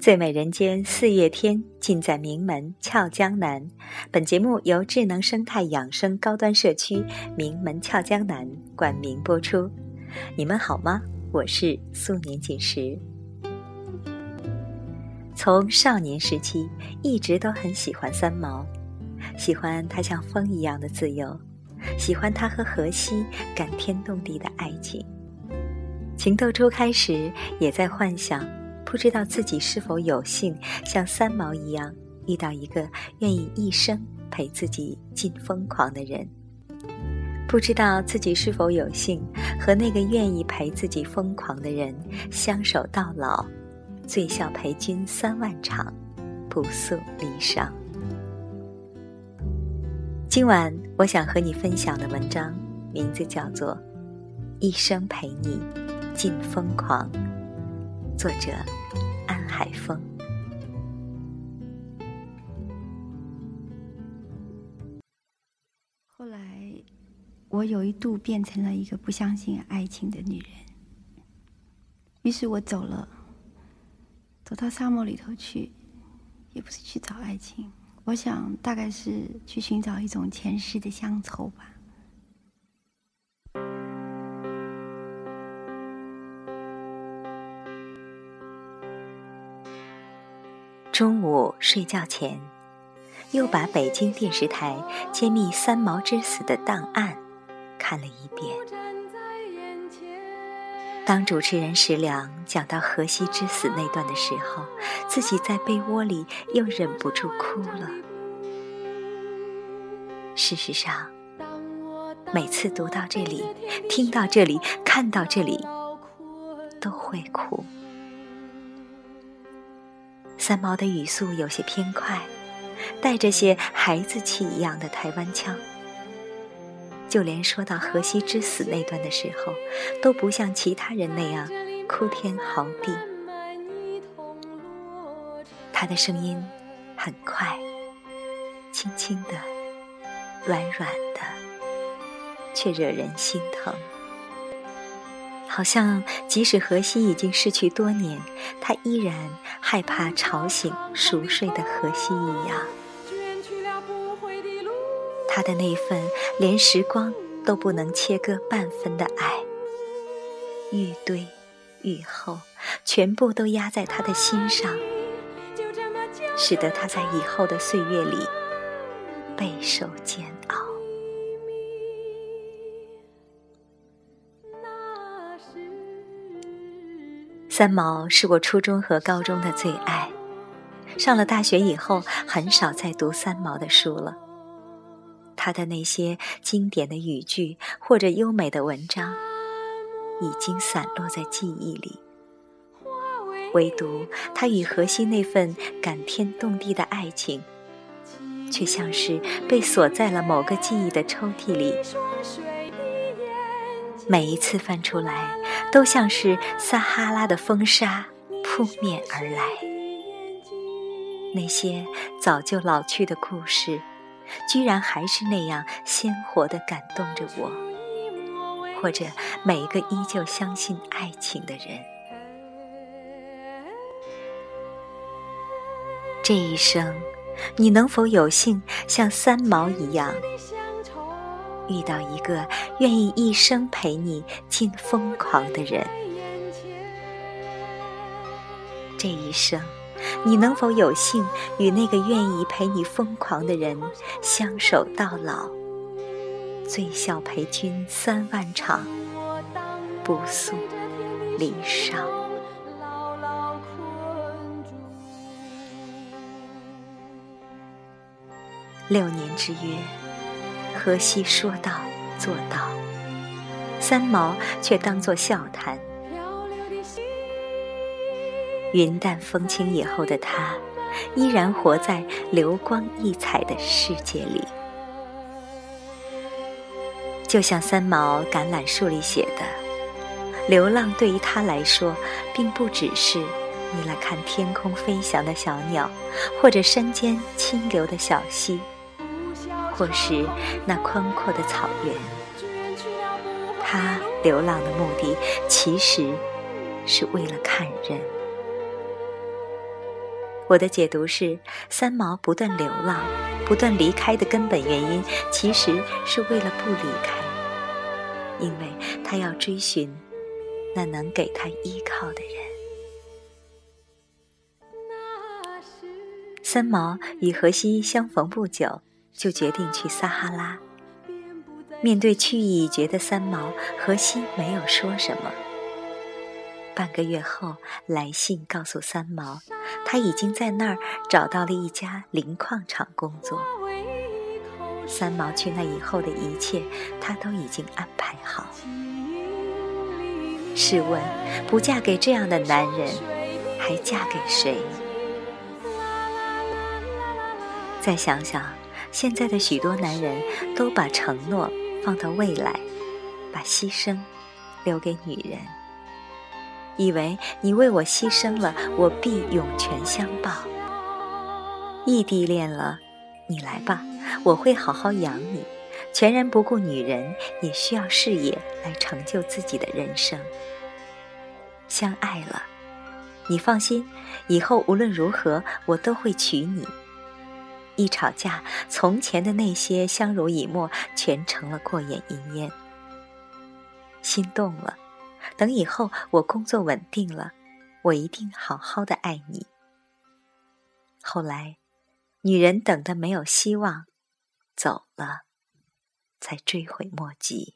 最美人间四月天，尽在名门俏江南。本节目由智能生态养生高端社区名门俏江南冠名播出。你们好吗？我是素年锦时。从少年时期一直都很喜欢三毛，喜欢他像风一样的自由，喜欢他和荷西感天动地的爱情。情窦初开时，也在幻想。不知道自己是否有幸像三毛一样遇到一个愿意一生陪自己尽疯狂的人，不知道自己是否有幸和那个愿意陪自己疯狂的人相守到老，醉笑陪君三万场，不诉离殇。今晚我想和你分享的文章名字叫做《一生陪你尽疯狂》。作者安海峰。后来，我有一度变成了一个不相信爱情的女人。于是我走了，走到沙漠里头去，也不是去找爱情，我想大概是去寻找一种前世的乡愁吧。中午睡觉前，又把北京电视台揭秘三毛之死的档案看了一遍。当主持人石良讲到荷西之死那段的时候，自己在被窝里又忍不住哭了。事实上，每次读到这里、听到这里、看到这里，都会哭。三毛的语速有些偏快，带着些孩子气一样的台湾腔。就连说到荷西之死那段的时候，都不像其他人那样哭天嚎地。他的声音很快，轻轻的，软软的，却惹人心疼。好像即使荷西已经逝去多年，他依然害怕吵醒熟睡的荷西一样。他的那份连时光都不能切割半分的爱，愈堆愈厚，全部都压在他的心上，使得他在以后的岁月里备受煎熬。三毛是我初中和高中的最爱，上了大学以后很少再读三毛的书了。他的那些经典的语句或者优美的文章，已经散落在记忆里，唯独他与荷西那份感天动地的爱情，却像是被锁在了某个记忆的抽屉里。每一次翻出来，都像是撒哈拉的风沙扑面而来。那些早就老去的故事，居然还是那样鲜活地感动着我，或者每一个依旧相信爱情的人。这一生，你能否有幸像三毛一样？遇到一个愿意一生陪你尽疯狂的人，这一生，你能否有幸与那个愿意陪你疯狂的人相守到老，醉笑陪君三万场，不诉离殇？六年之约。何西说到做到，三毛却当作笑谈。云淡风轻以后的他，依然活在流光溢彩的世界里。就像三毛《橄榄树》里写的：“流浪对于他来说，并不只是为了看天空飞翔的小鸟，或者山间清流的小溪。”或是那宽阔的草原，他流浪的目的其实是为了看人。我的解读是，三毛不断流浪、不断离开的根本原因，其实是为了不离开，因为他要追寻那能给他依靠的人。三毛与荷西相逢不久，就决定去撒哈拉。面对去意已决的三毛，荷西没有说什么。半个月后，来信告诉三毛，他已经在那儿找到了一家磷矿厂工作。三毛去那以后的一切，他都已经安排好。试问，不嫁给这样的男人，还嫁给谁？再想想，现在的许多男人都把承诺放到未来，把牺牲留给女人，以为你为我牺牲了，我必涌泉相报。异地恋了，你来吧，我会好好养你，全然不顾女人也需要事业来成就自己的人生。相爱了，你放心，以后无论如何，我都会娶你。一吵架，从前的那些相濡以沫全成了过眼云烟。心动了，等以后我工作稳定了，我一定好好的爱你。后来，女人等的没有希望，走了，才追悔莫及。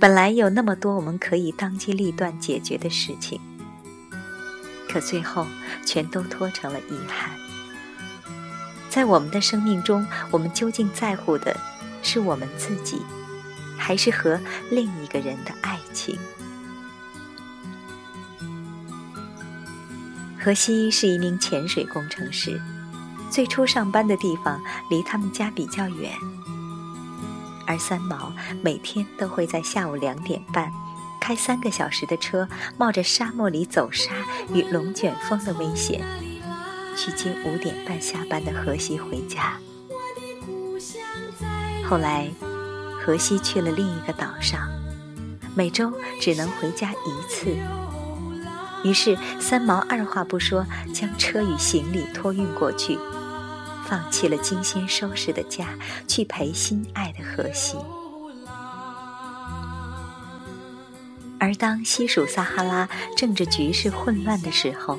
本来有那么多我们可以当机立断解决的事情，可最后全都拖成了遗憾。在我们的生命中，我们究竟在乎的是我们自己，还是和另一个人的爱情？荷西是一名潜水工程师，最初上班的地方离他们家比较远，而三毛每天都会在下午两点半开三个小时的车，冒着沙漠里走沙与龙卷风的危险。去接五点半下班的荷西回家。后来，荷西去了另一个岛上，每周只能回家一次。于是，三毛二话不说，将车与行李托运过去，放弃了精心收拾的家，去陪心爱的荷西。而当西属撒哈拉政治局势混乱的时候，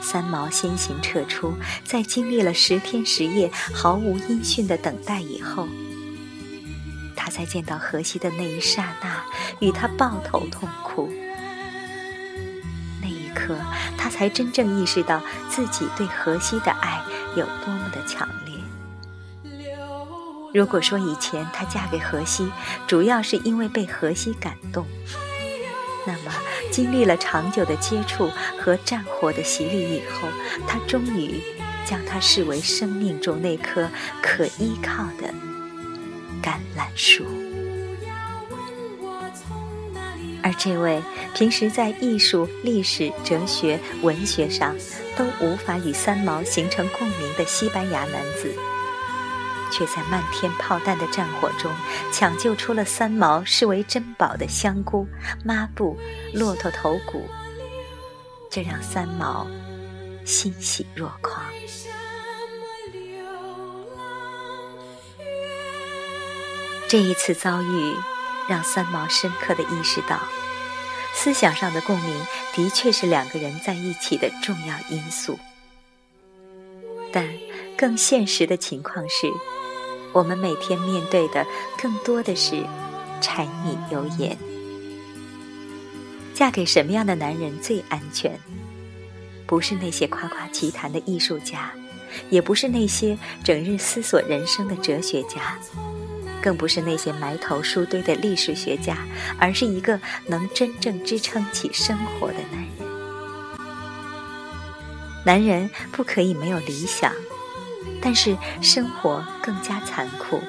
三毛先行撤出，在经历了十天十夜毫无音讯的等待以后，他在见到荷西的那一刹那，与他抱头痛哭。那一刻，他才真正意识到自己对荷西的爱有多么的强烈。如果说以前她嫁给荷西，主要是因为被荷西感动。那么，经历了长久的接触和战火的洗礼以后，他终于将他视为生命中那颗可依靠的橄榄树。而这位平时在艺术、历史、哲学、文学上都无法与三毛形成共鸣的西班牙男子。却在漫天炮弹的战火中抢救出了三毛视为珍宝的香菇、抹布、骆驼头骨，这让三毛欣喜若狂。这一次遭遇让三毛深刻的意识到，思想上的共鸣的确是两个人在一起的重要因素，但更现实的情况是。我们每天面对的更多的是柴米油盐。嫁给什么样的男人最安全？不是那些夸夸其谈的艺术家，也不是那些整日思索人生的哲学家，更不是那些埋头书堆的历史学家，而是一个能真正支撑起生活的男人。男人不可以没有理想。但是生活更加残酷，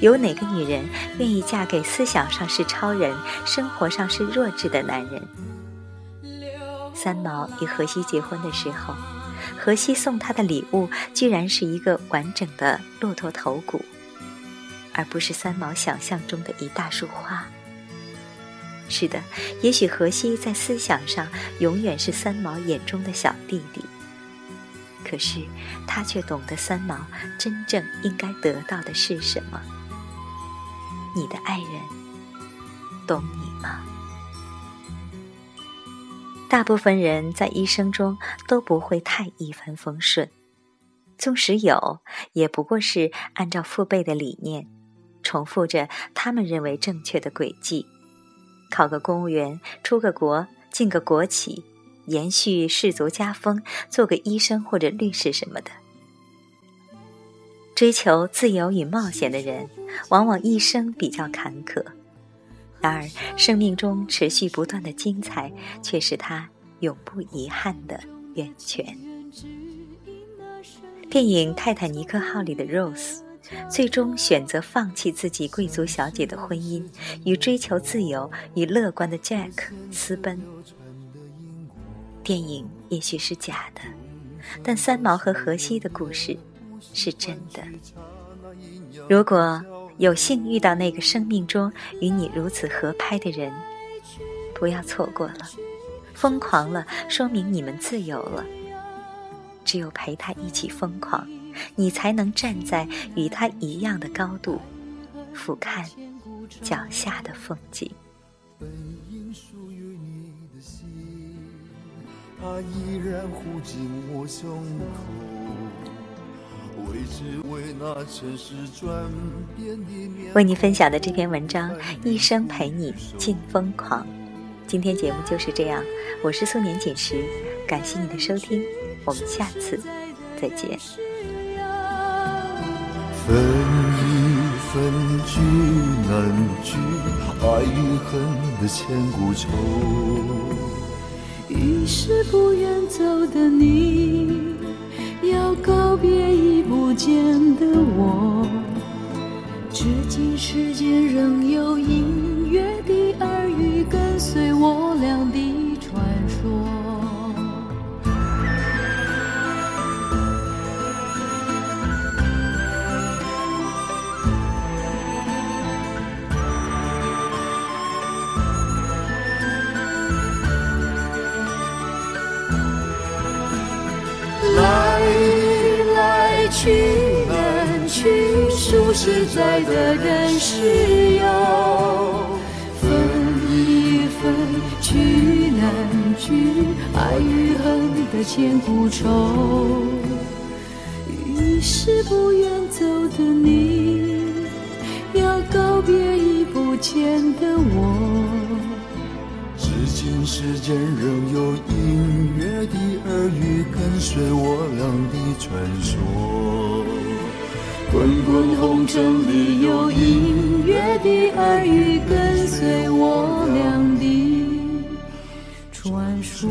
有哪个女人愿意嫁给思想上是超人、生活上是弱智的男人？三毛与荷西结婚的时候，荷西送她的礼物居然是一个完整的骆驼头骨，而不是三毛想象中的一大束花。是的，也许荷西在思想上永远是三毛眼中的小弟弟，可是他却懂得三毛真正应该得到的是什么。你的爱人懂你吗？大部分人在一生中都不会太一帆风顺，纵使有，也不过是按照父辈的理念，重复着他们认为正确的轨迹。考个公务员，出个国，进个国企，延续氏族家风，做个医生或者律师什么的。追求自由与冒险的人，往往一生比较坎坷；然而，生命中持续不断的精彩，却是他永不遗憾的源泉。电影《泰坦尼克号》里的 Rose。最终选择放弃自己贵族小姐的婚姻，与追求自由与乐观的 Jack 私奔。电影也许是假的，但三毛和荷西的故事是真的。如果有幸遇到那个生命中与你如此合拍的人，不要错过了。疯狂了，说明你们自由了。只有陪他一起疯狂。你才能站在与他一样的高度，俯瞰脚下的风景。为你分享的这篇文章，一生陪你尽疯狂。今天节目就是这样，我是素年锦时，感谢你的收听，我们下次再见。一分聚难聚，爱与恨的千古愁。于是不愿走的你，要告别已不见的我。至今世间仍有去，数十载的人世游，分一分聚难聚，爱与恨的千古愁。已是不愿走的你，要告别已不见的我。至今世间仍有隐约的耳语，跟随我俩的传说。滚滚红尘里有隐约的耳语跟随我俩的传说